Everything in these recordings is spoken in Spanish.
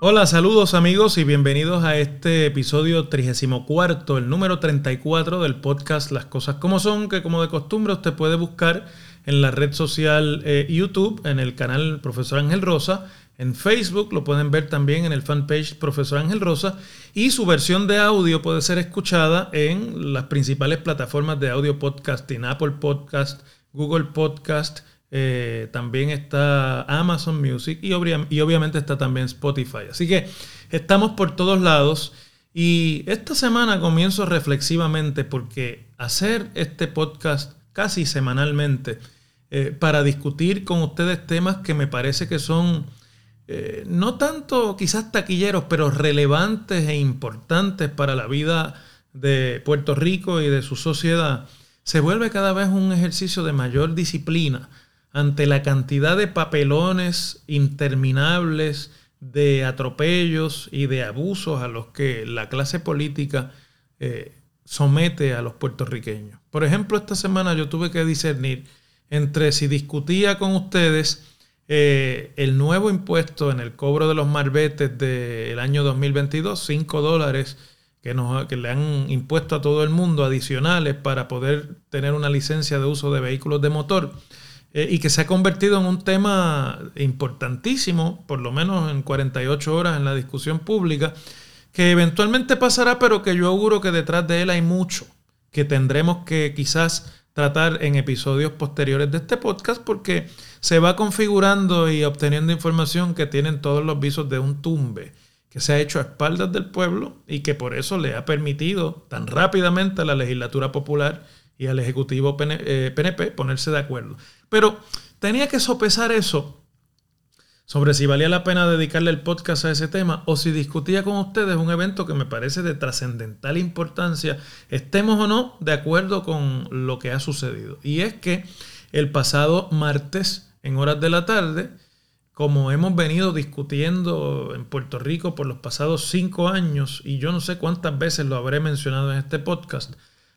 Hola, saludos amigos y bienvenidos a este episodio 34, el número 34 del podcast Las Cosas Como Son, que como de costumbre usted puede buscar en la red social eh, YouTube, en el canal Profesor Ángel Rosa, en Facebook, lo pueden ver también en el fanpage Profesor Ángel Rosa, y su versión de audio puede ser escuchada en las principales plataformas de audio podcasting, Apple Podcast, Google Podcast, eh, también está Amazon Music y, obviamente está también Spotify. Así que estamos por todos lados. Y esta semana comienzo reflexivamente porque hacer este podcast casi semanalmente eh, para discutir con ustedes temas que me parece que son eh, no tanto quizás taquilleros, pero relevantes e importantes para la vida de Puerto Rico y de su sociedad, se vuelve cada vez un ejercicio de mayor disciplina ante la cantidad de papelones interminables, de atropellos y de abusos a los que la clase política eh, somete a los puertorriqueños. Por ejemplo, esta semana yo tuve que discernir entre si discutía con ustedes eh, el nuevo impuesto en el cobro de los marbetes del año 2022, 5 dólares que, nos, que le han impuesto a todo el mundo adicionales para poder tener una licencia de uso de vehículos de motor eh, y que se ha convertido en un tema importantísimo, por lo menos en 48 horas en la discusión pública, que eventualmente pasará, pero que yo auguro que detrás de él hay mucho que tendremos que quizás tratar en episodios posteriores de este podcast porque se va configurando y obteniendo información que tienen todos los visos de un tumbe que se ha hecho a espaldas del pueblo y que por eso le ha permitido tan rápidamente a la legislatura popular y al Ejecutivo PNP eh, ponerse de acuerdo. Pero tenía que sopesar eso sobre si valía la pena dedicarle el podcast a ese tema o si discutía con ustedes un evento que me parece de trascendental importancia, estemos o no de acuerdo con lo que ha sucedido. Y es que el pasado martes, en horas de la tarde, como hemos venido discutiendo en Puerto Rico por los pasados cinco años, y yo no sé cuántas veces lo habré mencionado en este podcast,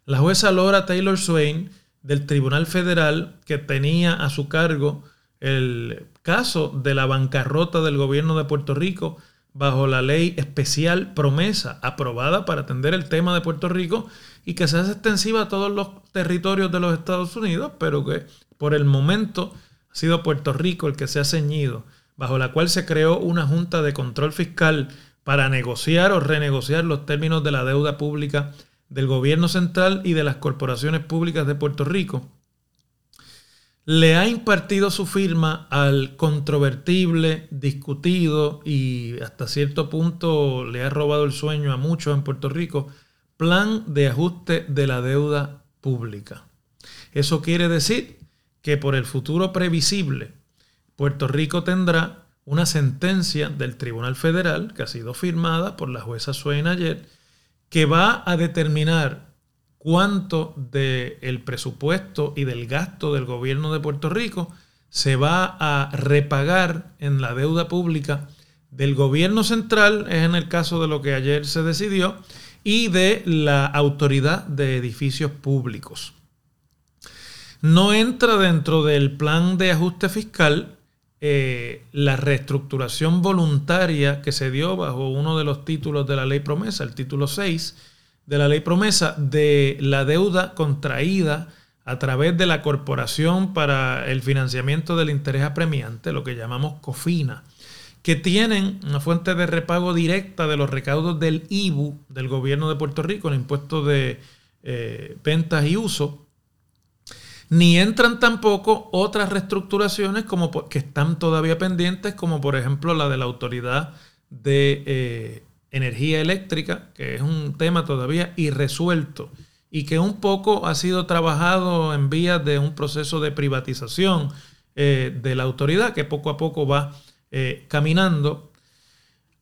la jueza Laura Taylor Swain del Tribunal Federal que tenía a su cargo el caso de la bancarrota del gobierno de Puerto Rico bajo la ley especial promesa aprobada para atender el tema de Puerto Rico y que se hace extensiva a todos los territorios de los Estados Unidos, pero que por el momento ha sido Puerto Rico el que se ha ceñido, bajo la cual se creó una junta de control fiscal para negociar o renegociar los términos de la deuda pública del gobierno central y de las corporaciones públicas de Puerto Rico, le ha impartido su firma al controvertible, discutido y hasta cierto punto le ha robado el sueño a muchos en Puerto Rico, plan de ajuste de la deuda pública. Eso quiere decir que por el futuro previsible, Puerto Rico tendrá una sentencia del Tribunal Federal que ha sido firmada por la jueza Swain ayer, que va a determinar cuánto del presupuesto y del gasto del gobierno de Puerto Rico se va a repagar en la deuda pública del gobierno central, es en el caso de lo que ayer se decidió, y de la autoridad de edificios públicos. No entra dentro del plan de ajuste fiscal eh, la reestructuración voluntaria que se dio bajo uno de los títulos de la ley promesa, el título 6 de la ley promesa, de la deuda contraída a través de la Corporación para el Financiamiento del Interés Apremiante, lo que llamamos COFINA, que tienen una fuente de repago directa de los recaudos del IBU del gobierno de Puerto Rico, el impuesto de eh, ventas y uso, ni entran tampoco otras reestructuraciones como que están todavía pendientes, como por ejemplo la de la Autoridad de eh, Energía Eléctrica, que es un tema todavía irresuelto y que un poco ha sido trabajado en vías de un proceso de privatización eh, de la autoridad que poco a poco va eh, caminando.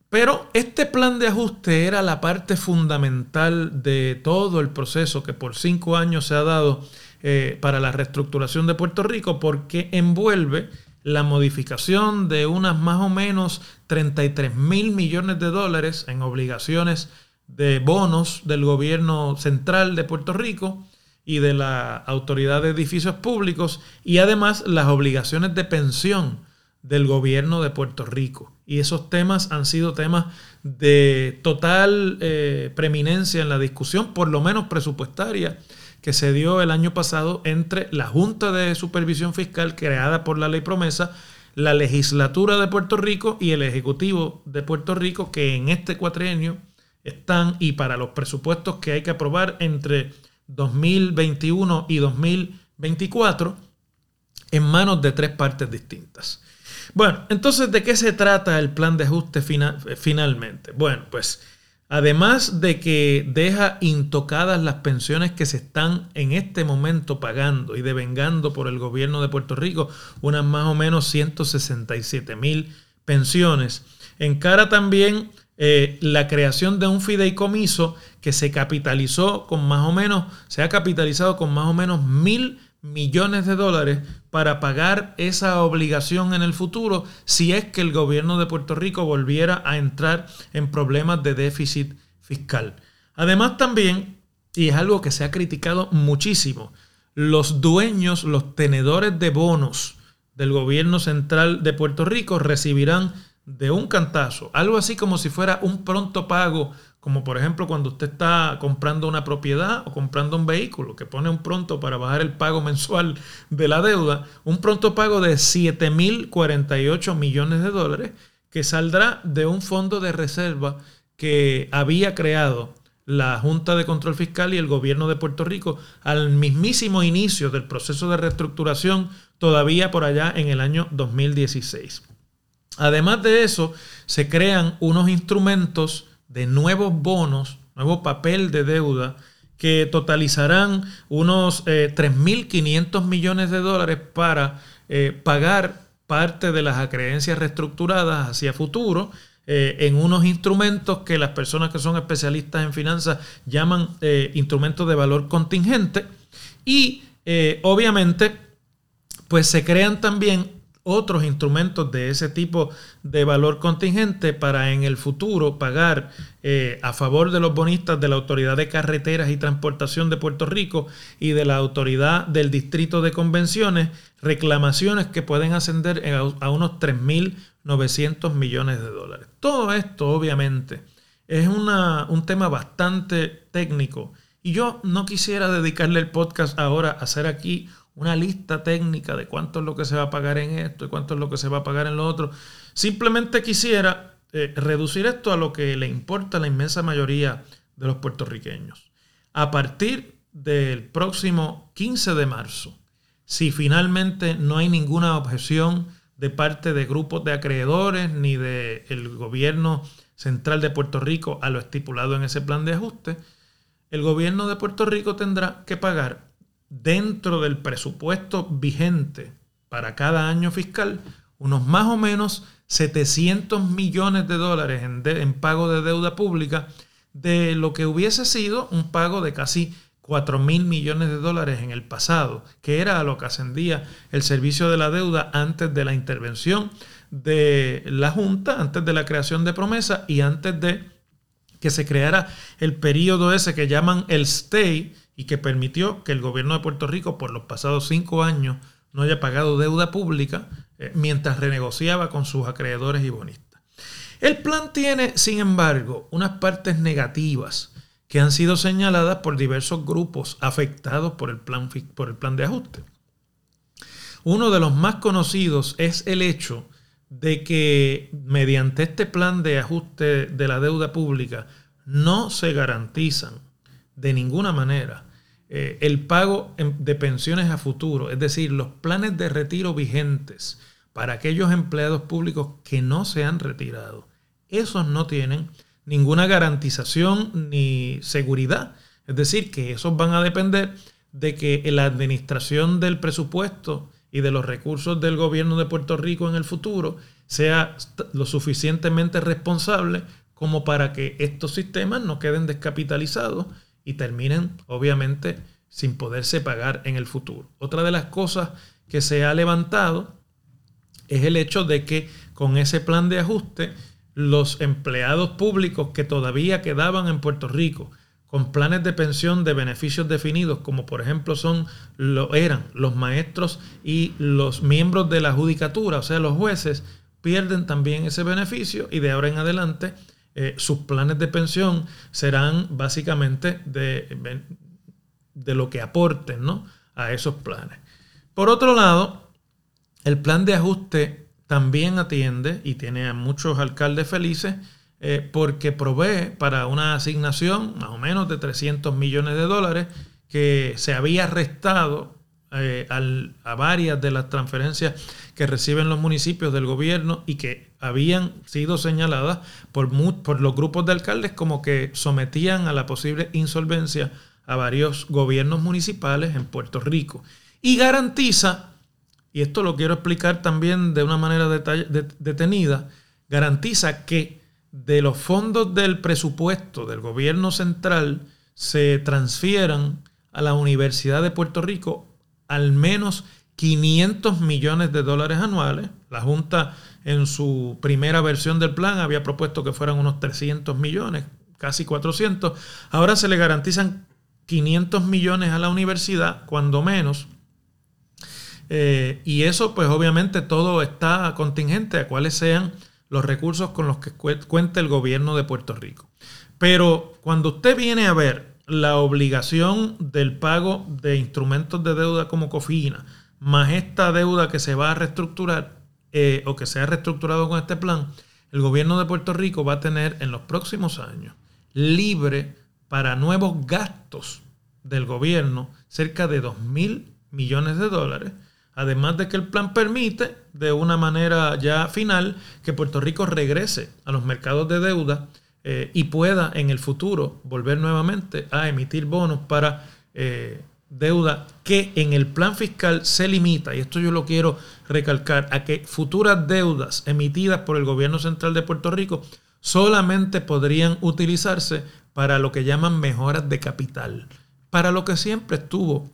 Pero este plan de ajuste era la parte fundamental de todo el proceso que por cinco años se ha dado eh, para la reestructuración de Puerto Rico porque envuelve la modificación de unas más o menos 33 mil millones de dólares en obligaciones de bonos del gobierno central de Puerto Rico y de la Autoridad de Edificios Públicos y además las obligaciones de pensión del gobierno de Puerto Rico. Y esos temas han sido temas de total eh, preeminencia en la discusión, por lo menos presupuestaria, que se dio el año pasado entre la Junta de Supervisión Fiscal creada por la ley promesa, la legislatura de Puerto Rico y el Ejecutivo de Puerto Rico, que en este cuatrienio están y para los presupuestos que hay que aprobar entre 2021 y 2024 en manos de tres partes distintas. Bueno, entonces, ¿de qué se trata el plan de ajuste finalmente? Bueno, pues además de que deja intocadas las pensiones que se están en este momento pagando y devengando por el gobierno de Puerto Rico, unas más o menos 167 mil pensiones, encara también eh, la creación de un fideicomiso que se capitalizó con más o menos, se ha capitalizado con más o menos mil millones de dólares para pagar esa obligación en el futuro si es que el gobierno de Puerto Rico volviera a entrar en problemas de déficit fiscal. Además también, y es algo que se ha criticado muchísimo, los dueños, los tenedores de bonos del gobierno central de Puerto Rico recibirán de un cantazo, algo así como si fuera un pronto pago, como por ejemplo cuando usted está comprando una propiedad o comprando un vehículo, que pone un pronto para bajar el pago mensual de la deuda, un pronto pago de 7.048 millones de dólares que saldrá de un fondo de reserva que había creado la Junta de Control Fiscal y el gobierno de Puerto Rico al mismísimo inicio del proceso de reestructuración, todavía por allá en el año 2016. Además de eso, se crean unos instrumentos de nuevos bonos, nuevo papel de deuda, que totalizarán unos 3.500 eh, millones de dólares para eh, pagar parte de las acreencias reestructuradas hacia futuro eh, en unos instrumentos que las personas que son especialistas en finanzas llaman instrumentos de valor contingente. Y obviamente, pues se crean también otros instrumentos de ese tipo de valor contingente para en el futuro pagar eh, a favor de los bonistas de la Autoridad de Carreteras y Transportación de Puerto Rico y de la Autoridad del Distrito de Convenciones reclamaciones que pueden ascender a unos 3.900 millones de dólares. Todo esto obviamente es un tema bastante técnico y yo no quisiera dedicarle el podcast ahora a hacer aquí una lista técnica de cuánto es lo que se va a pagar en esto y cuánto es lo que se va a pagar en lo otro. Simplemente quisiera eh, reducir esto a lo que le importa a la inmensa mayoría de los puertorriqueños. A partir del próximo 15 de marzo, si finalmente no hay ninguna objeción de parte de grupos de acreedores ni del gobierno central de Puerto Rico a lo estipulado en ese plan de ajuste, el gobierno de Puerto Rico tendrá que pagar dentro del presupuesto vigente para cada año fiscal unos más o menos 700 millones de dólares en, pago de deuda pública de lo que hubiese sido un pago de casi 4 mil millones de dólares en el pasado, que era a lo que ascendía el servicio de la deuda antes de la intervención de la Junta, antes de la creación de promesa y antes de que se creara el periodo ese que llaman el stay, y que permitió que el gobierno de Puerto Rico por los pasados cinco años no haya pagado deuda pública eh, mientras renegociaba con sus acreedores y bonistas. El plan tiene, sin embargo, unas partes negativas que han sido señaladas por diversos grupos afectados por el plan, por el plan de ajuste. Uno de los más conocidos es el hecho de que mediante este plan de ajuste de la deuda pública no se garantizan de ninguna manera eh, el pago de pensiones a futuro, es decir, los planes de retiro vigentes para aquellos empleados públicos que no se han retirado. Esos no tienen ninguna garantización ni seguridad. Es decir, que esos van a depender de que la administración del presupuesto y de los recursos del gobierno de Puerto Rico en el futuro sea lo suficientemente responsable como para que estos sistemas no queden descapitalizados y terminen obviamente sin poderse pagar en el futuro. Otra de las cosas que se ha levantado es el hecho de que con ese plan de ajuste los empleados públicos que todavía quedaban en Puerto Rico con planes de pensión de beneficios definidos, como por ejemplo son lo eran los maestros y los miembros de la judicatura, o sea, los jueces, pierden también ese beneficio y de ahora en adelante eh, sus planes de pensión serán básicamente de, de lo que aporten ¿no? a esos planes. Por otro lado, el plan de ajuste también atiende y tiene a muchos alcaldes felices eh, porque provee para una asignación más o menos de 300 millones de dólares que se había restado eh, a varias de las transferencias que reciben los municipios del gobierno y que habían sido señaladas por, por los grupos de alcaldes como que sometían a la posible insolvencia a varios gobiernos municipales en Puerto Rico. Y garantiza, y esto lo quiero explicar también de una manera detenida, garantiza que de los fondos del presupuesto del gobierno central se transfieran a la Universidad de Puerto Rico al menos 500 millones de dólares anuales. La Junta en su primera versión del plan había propuesto que fueran unos 300 millones, casi 400. Ahora se le garantizan 500 millones a la universidad, cuando menos. Eh, y eso pues obviamente todo está contingente a cuáles sean los recursos con los que cuenta el gobierno de Puerto Rico. Pero cuando usted viene a ver la obligación del pago de instrumentos de deuda como COFINA, más esta deuda que se va a reestructurar eh, o que se ha reestructurado con este plan, el gobierno de Puerto Rico va a tener en los próximos años libre para nuevos gastos del gobierno cerca de 2 mil millones de dólares. Además de que el plan permite, de una manera ya final, que Puerto Rico regrese a los mercados de deuda eh, y pueda en el futuro volver nuevamente a emitir bonos para eh, deuda que en el plan fiscal se limita, y esto yo lo quiero recalcar, a que futuras deudas emitidas por el gobierno central de Puerto Rico solamente podrían utilizarse para lo que llaman mejoras de capital, para lo que siempre estuvo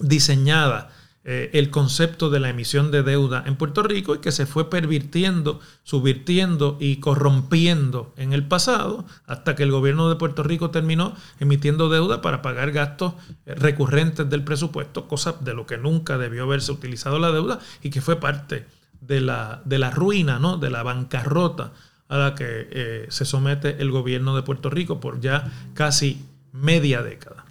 diseñada eh, el concepto de la emisión de deuda en Puerto Rico y que se fue pervirtiendo, subvirtiendo y corrompiendo en el pasado hasta que el gobierno de Puerto Rico terminó emitiendo deuda para pagar gastos eh, recurrentes del presupuesto, cosa de lo que nunca debió haberse utilizado la deuda y que fue parte de la, de la ruina, ¿no? de la bancarrota a la que eh, se somete el gobierno de Puerto Rico por ya casi media década.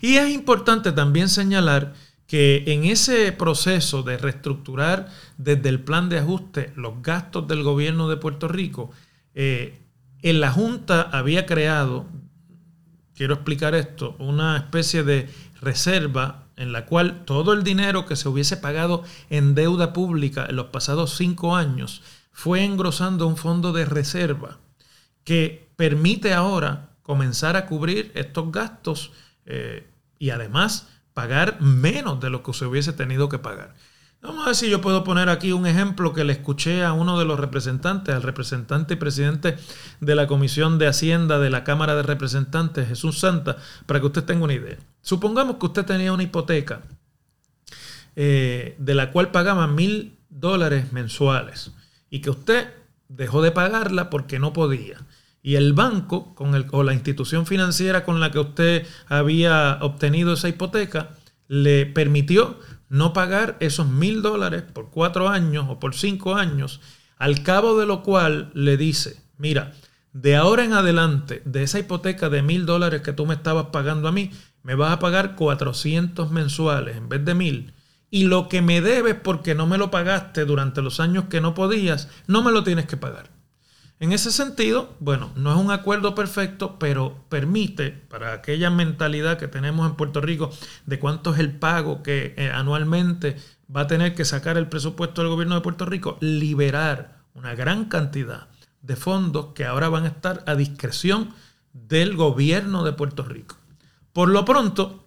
Y es importante también señalar que en ese proceso de reestructurar desde el plan de ajuste los gastos del gobierno de Puerto Rico, eh, en la Junta había creado, quiero explicar esto, una especie de reserva en la cual todo el dinero que se hubiese pagado en deuda pública en los pasados cinco años fue engrosando un fondo de reserva que permite ahora comenzar a cubrir estos gastos eh, y además pagar menos de lo que se hubiese tenido que pagar. Vamos a ver si yo puedo poner aquí un ejemplo que le escuché a uno de los representantes, al representante y presidente de la Comisión de Hacienda de la Cámara de Representantes, Jesús Santa, para que usted tenga una idea. Supongamos que usted tenía una hipoteca eh, de la cual pagaba mil dólares mensuales y que usted dejó de pagarla porque no podía y el banco con el, o la institución financiera con la que usted había obtenido esa hipoteca le permitió no pagar esos mil dólares por cuatro años o por cinco años, al cabo de lo cual le dice, mira, de ahora en adelante, de esa hipoteca de mil dólares que tú me estabas pagando a mí, me vas a pagar 400 mensuales en vez de mil. Y lo que me debes porque no me lo pagaste durante los años que no podías, no me lo tienes que pagar. En ese sentido, bueno, no es un acuerdo perfecto, pero permite para aquella mentalidad que tenemos en Puerto Rico de cuánto es el pago que eh, anualmente va a tener que sacar el presupuesto del gobierno de Puerto Rico, liberar una gran cantidad de fondos que ahora van a estar a discreción del gobierno de Puerto Rico. Por lo pronto,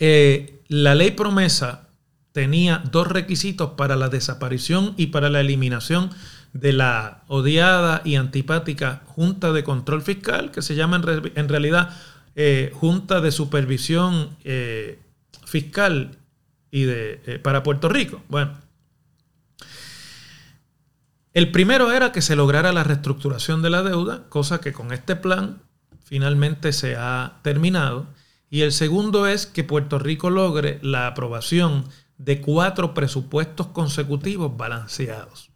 eh, la ley promesa tenía dos requisitos para la desaparición y para la eliminación de la odiada y antipática Junta de Control Fiscal, que se llama en, realidad eh, Junta de Supervisión eh, Fiscal y de, eh, para Puerto Rico. Bueno, El primero era que se lograra la reestructuración de la deuda, cosa que con este plan finalmente se ha terminado. Y el segundo es que Puerto Rico logre la aprobación de cuatro presupuestos consecutivos balanceados.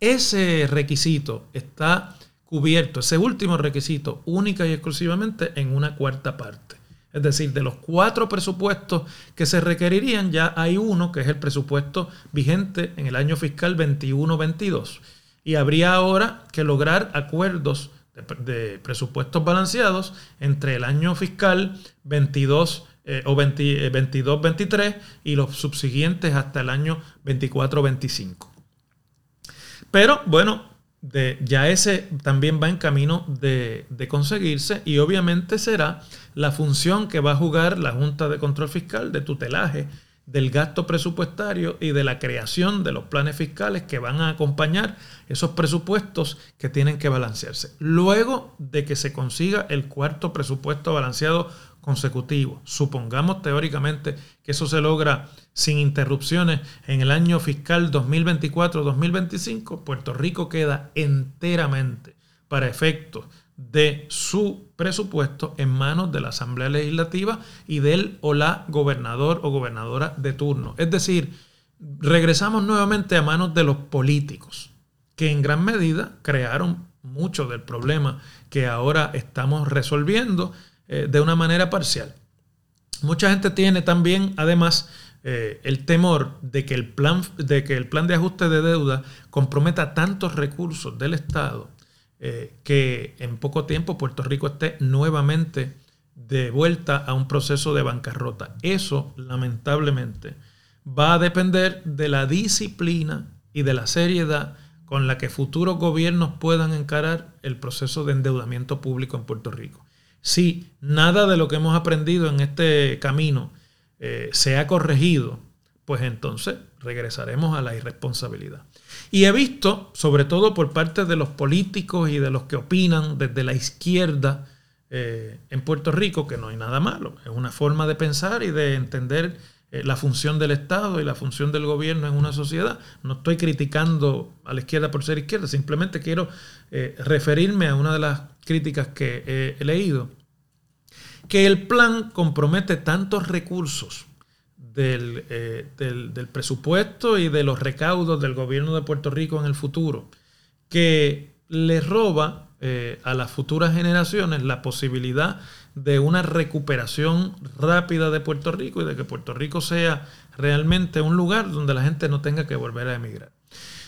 Ese requisito está cubierto, ese último requisito, única y exclusivamente en una cuarta parte. Es decir, de los cuatro presupuestos que se requerirían, ya hay uno que es el presupuesto vigente en el año fiscal 21-22. Y habría ahora que lograr acuerdos de, presupuestos balanceados entre el año fiscal 22 eh, o 22-23 eh, y los subsiguientes hasta el año 24-25. Pero bueno, ya ese también va en camino de, conseguirse y obviamente será la función que va a jugar la Junta de Control Fiscal de tutelaje del gasto presupuestario y de la creación de los planes fiscales que van a acompañar esos presupuestos que tienen que balancearse. Luego de que se consiga el cuarto presupuesto balanceado consecutivo, supongamos teóricamente que eso se logra sin interrupciones en el año fiscal 2024-2025, Puerto Rico queda enteramente para efectos de su presupuesto en manos de la Asamblea Legislativa y del o la gobernador o gobernadora de turno. Es decir, regresamos nuevamente a manos de los políticos, que en gran medida crearon mucho del problema que ahora estamos resolviendo eh, de una manera parcial. Mucha gente tiene también, además, eh, el temor de que el, plan, de que el plan de ajuste de deuda comprometa tantos recursos del Estado eh, que en poco tiempo Puerto Rico esté nuevamente de vuelta a un proceso de bancarrota. Eso, lamentablemente, va a depender de la disciplina y de la seriedad con la que futuros gobiernos puedan encarar el proceso de endeudamiento público en Puerto Rico. Si nada de lo que hemos aprendido en este camino eh, se ha corregido, pues entonces regresaremos a la irresponsabilidad. Y he visto, sobre todo por parte de los políticos y de los que opinan desde la izquierda eh, en Puerto Rico, que no hay nada malo. Es una forma de pensar y de entender eh, la función del Estado y la función del gobierno en una sociedad. No estoy criticando a la izquierda por ser izquierda, simplemente quiero referirme a una de las críticas que he leído que el plan compromete tantos recursos eh, del, del, presupuesto y de los recaudos del gobierno de Puerto Rico en el futuro, que le roba eh, a las futuras generaciones la posibilidad de una recuperación rápida de Puerto Rico y de que Puerto Rico sea realmente un lugar donde la gente no tenga que volver a emigrar.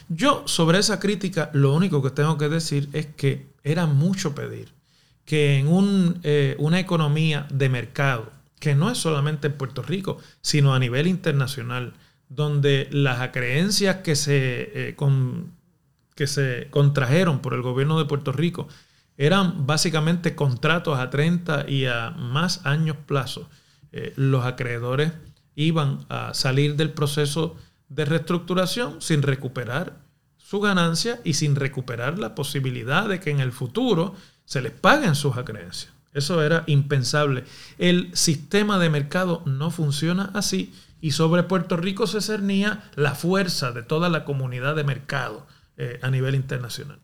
Yo sobre esa crítica lo único que tengo que decir es que era mucho pedir que en eh, una economía de mercado, que no es solamente en Puerto Rico, sino a nivel internacional, donde las acreencias que se, eh, que se contrajeron por el gobierno de Puerto Rico eran básicamente contratos a 30 y a más años plazo. Eh, los acreedores iban a salir del proceso de reestructuración sin recuperar su ganancia y sin recuperar la posibilidad de que en el futuro se les paguen sus acreencias. Eso era impensable. El sistema de mercado no funciona así y sobre Puerto Rico se cernía la fuerza de toda la comunidad de mercado eh, a nivel internacional.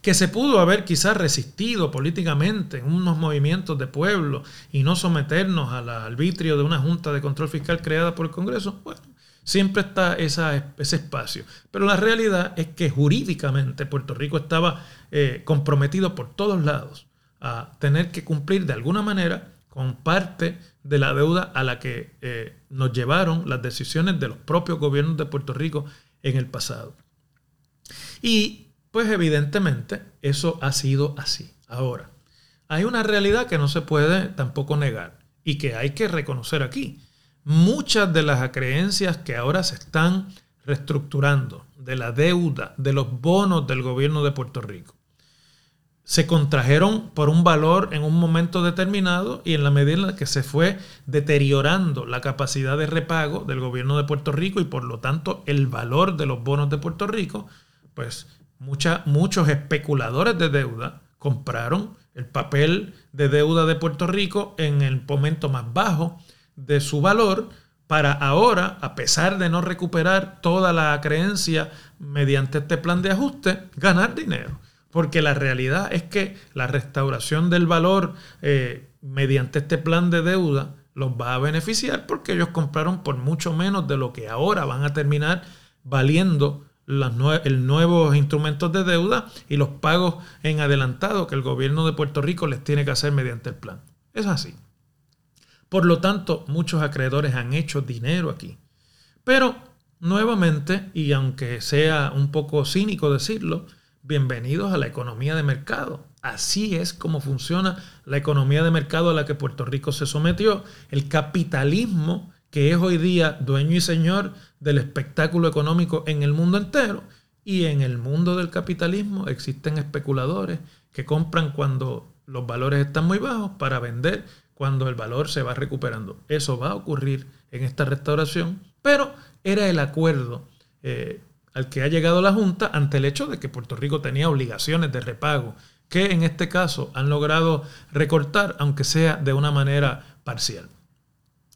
Que se pudo haber quizás resistido políticamente en unos movimientos de pueblo y no someternos al arbitrio de una Junta de Control Fiscal creada por el Congreso, bueno, Siempre está ese espacio. Pero la realidad es que jurídicamente Puerto Rico estaba eh, comprometido por todos lados a tener que cumplir de alguna manera con parte de la deuda a la que eh, nos llevaron las decisiones de los propios gobiernos de Puerto Rico en el pasado. Y pues evidentemente eso ha sido así. Ahora, hay una realidad que no se puede tampoco negar y que hay que reconocer aquí muchas de las acreencias que ahora se están reestructurando, de la deuda, de los bonos del gobierno de Puerto Rico, se contrajeron por un valor en un momento determinado y en la medida en la que se fue deteriorando la capacidad de repago del gobierno de Puerto Rico y por lo tanto el valor de los bonos de Puerto Rico, pues muchos especuladores de deuda compraron el papel de deuda de Puerto Rico en el momento más bajo de su valor para ahora, a pesar de no recuperar toda la creencia mediante este plan de ajuste, ganar dinero. Porque la realidad es que la restauración del valor eh, mediante este plan de deuda los va a beneficiar porque ellos compraron por mucho menos de lo que ahora van a terminar valiendo los nuevos instrumentos de deuda y los pagos en adelantado que el gobierno de Puerto Rico les tiene que hacer mediante el plan. Es así. Por lo tanto, muchos acreedores han hecho dinero aquí. Pero, nuevamente, y aunque sea un poco cínico decirlo, bienvenidos a la economía de mercado. Así es como funciona la economía de mercado a la que Puerto Rico se sometió. El capitalismo, que es hoy día dueño y señor del espectáculo económico en el mundo entero. Y en el mundo del capitalismo existen especuladores que compran cuando los valores están muy bajos para vender cuando el valor se va recuperando. Eso va a ocurrir en esta restauración, pero era el acuerdo eh, al que ha llegado la Junta ante el hecho de que Puerto Rico tenía obligaciones de repago, que en este caso han logrado recortar, aunque sea de una manera parcial.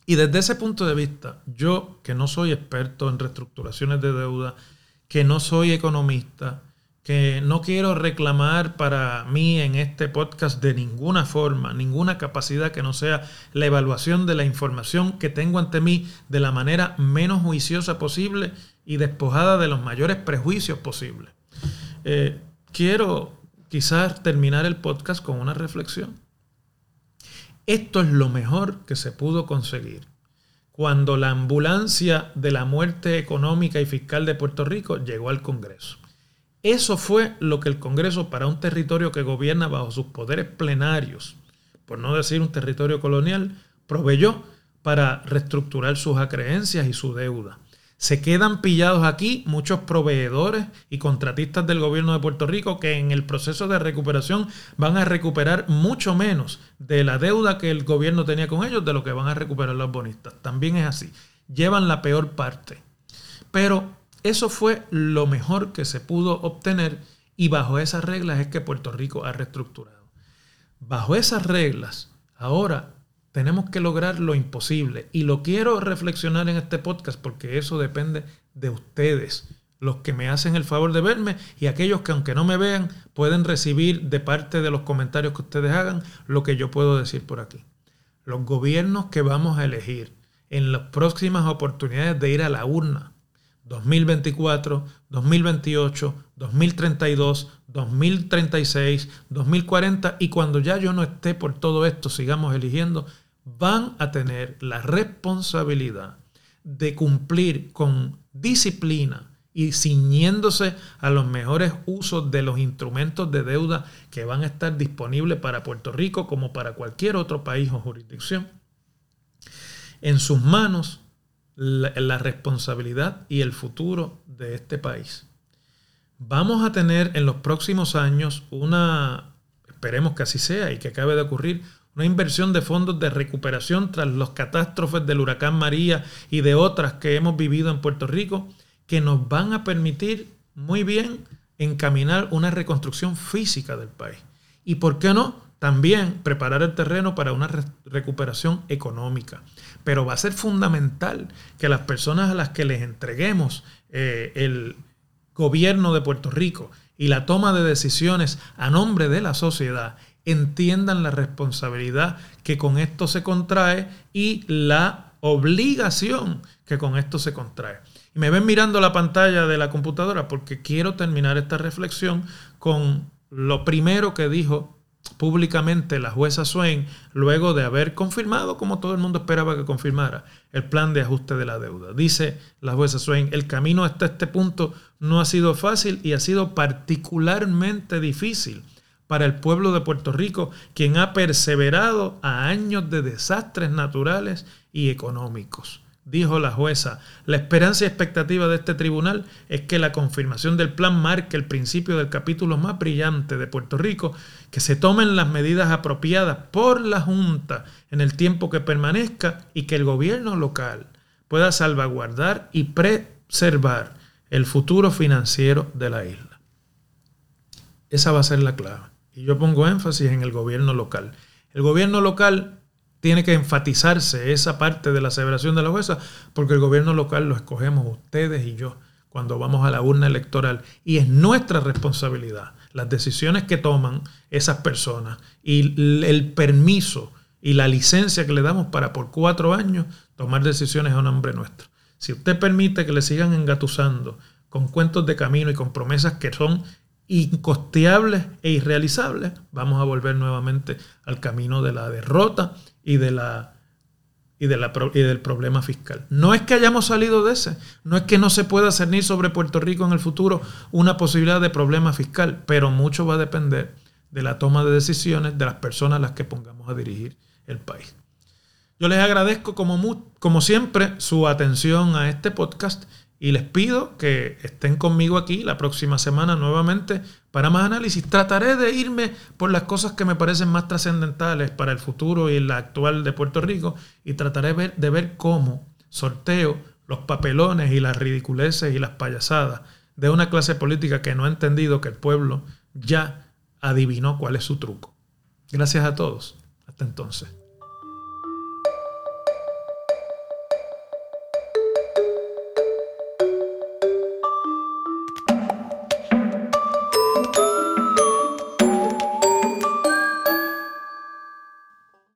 Y desde ese punto de vista, yo que no soy experto en reestructuraciones de deuda, que no soy economista, que no quiero reclamar para mí en este podcast de ninguna forma, ninguna capacidad que no sea la evaluación de la información que tengo ante mí de la manera menos juiciosa posible y despojada de los mayores prejuicios posibles. Eh, quiero quizás terminar el podcast con una reflexión. Esto es lo mejor que se pudo conseguir cuando la ambulancia de la muerte económica y fiscal de Puerto Rico llegó al Congreso. Eso fue lo que el Congreso para un territorio que gobierna bajo sus poderes plenarios, por no decir un territorio colonial, proveyó para reestructurar sus acreencias y su deuda. Se quedan pillados aquí muchos proveedores y contratistas del gobierno de Puerto Rico que en el proceso de recuperación van a recuperar mucho menos de la deuda que el gobierno tenía con ellos de lo que van a recuperar los bonistas. También es así. Llevan la peor parte. Pero eso fue lo mejor que se pudo obtener y bajo esas reglas es que Puerto Rico ha reestructurado. Bajo esas reglas, ahora tenemos que lograr lo imposible y lo quiero reflexionar en este podcast porque eso depende de ustedes, los que me hacen el favor de verme y aquellos que aunque no me vean pueden recibir de parte de los comentarios que ustedes hagan lo que yo puedo decir por aquí. Los gobiernos que vamos a elegir en las próximas oportunidades de ir a la urna 2024, 2028, 2032, 2036, 2040 y cuando ya yo no esté por todo esto, sigamos eligiendo, van a tener la responsabilidad de cumplir con disciplina y ciñéndose a los mejores usos de los instrumentos de deuda que van a estar disponibles para Puerto Rico como para cualquier otro país o jurisdicción. En sus manos la, responsabilidad y el futuro de este país. Vamos a tener en los próximos años una, esperemos que así sea y que acabe de ocurrir, una inversión de fondos de recuperación tras los catástrofes del huracán María y de otras que hemos vivido en Puerto Rico, que nos van a permitir muy bien encaminar una reconstrucción física del país. ¿Y por qué no? También preparar el terreno para una recuperación económica. Pero va a ser fundamental que las personas a las que les entreguemos eh, el gobierno de Puerto Rico y la toma de decisiones a nombre de la sociedad entiendan la responsabilidad que con esto se contrae y la obligación que con esto se contrae. Y me ven mirando la pantalla de la computadora porque quiero terminar esta reflexión con lo primero que dijo públicamente la jueza Swain luego de haber confirmado, como todo el mundo esperaba que confirmara, el plan de ajuste de la deuda. Dice la jueza Swain, el camino hasta este punto no ha sido fácil y ha sido particularmente difícil para el pueblo de Puerto Rico, quien ha perseverado a años de desastres naturales y económicos dijo la jueza, la esperanza y expectativa de este tribunal es que la confirmación del plan marque el principio del capítulo más brillante de Puerto Rico, que se tomen las medidas apropiadas por la Junta en el tiempo que permanezca y que el gobierno local pueda salvaguardar y preservar el futuro financiero de la isla. Esa va a ser la clave. Y yo pongo énfasis en el gobierno local. El gobierno local tiene que enfatizarse esa parte de la aseveración de la jueza, porque el gobierno local lo escogemos ustedes y yo cuando vamos a la urna electoral. Y es nuestra responsabilidad las decisiones que toman esas personas y el permiso y la licencia que le damos para por cuatro años tomar decisiones a nombre nuestro. Si usted permite que le sigan engatusando con cuentos de camino y con promesas que son incosteables e irrealizables, vamos a volver nuevamente al camino de la derrota y de la y, de la, y, del problema fiscal. No es que hayamos salido de ese, no es que no se pueda cernir sobre Puerto Rico en el futuro una posibilidad de problema fiscal, pero mucho va a depender de la toma de decisiones de las personas a las que pongamos a dirigir el país. Yo les agradezco como, como siempre su atención a este podcast y les pido que estén conmigo aquí la próxima semana nuevamente para más análisis. Trataré de irme por las cosas que me parecen más trascendentales para el futuro y la actual de Puerto Rico y trataré de ver cómo sorteo los papelones y las ridiculeces y las payasadas de una clase política que no ha entendido que el pueblo ya adivinó cuál es su truco. Gracias a todos. Hasta entonces.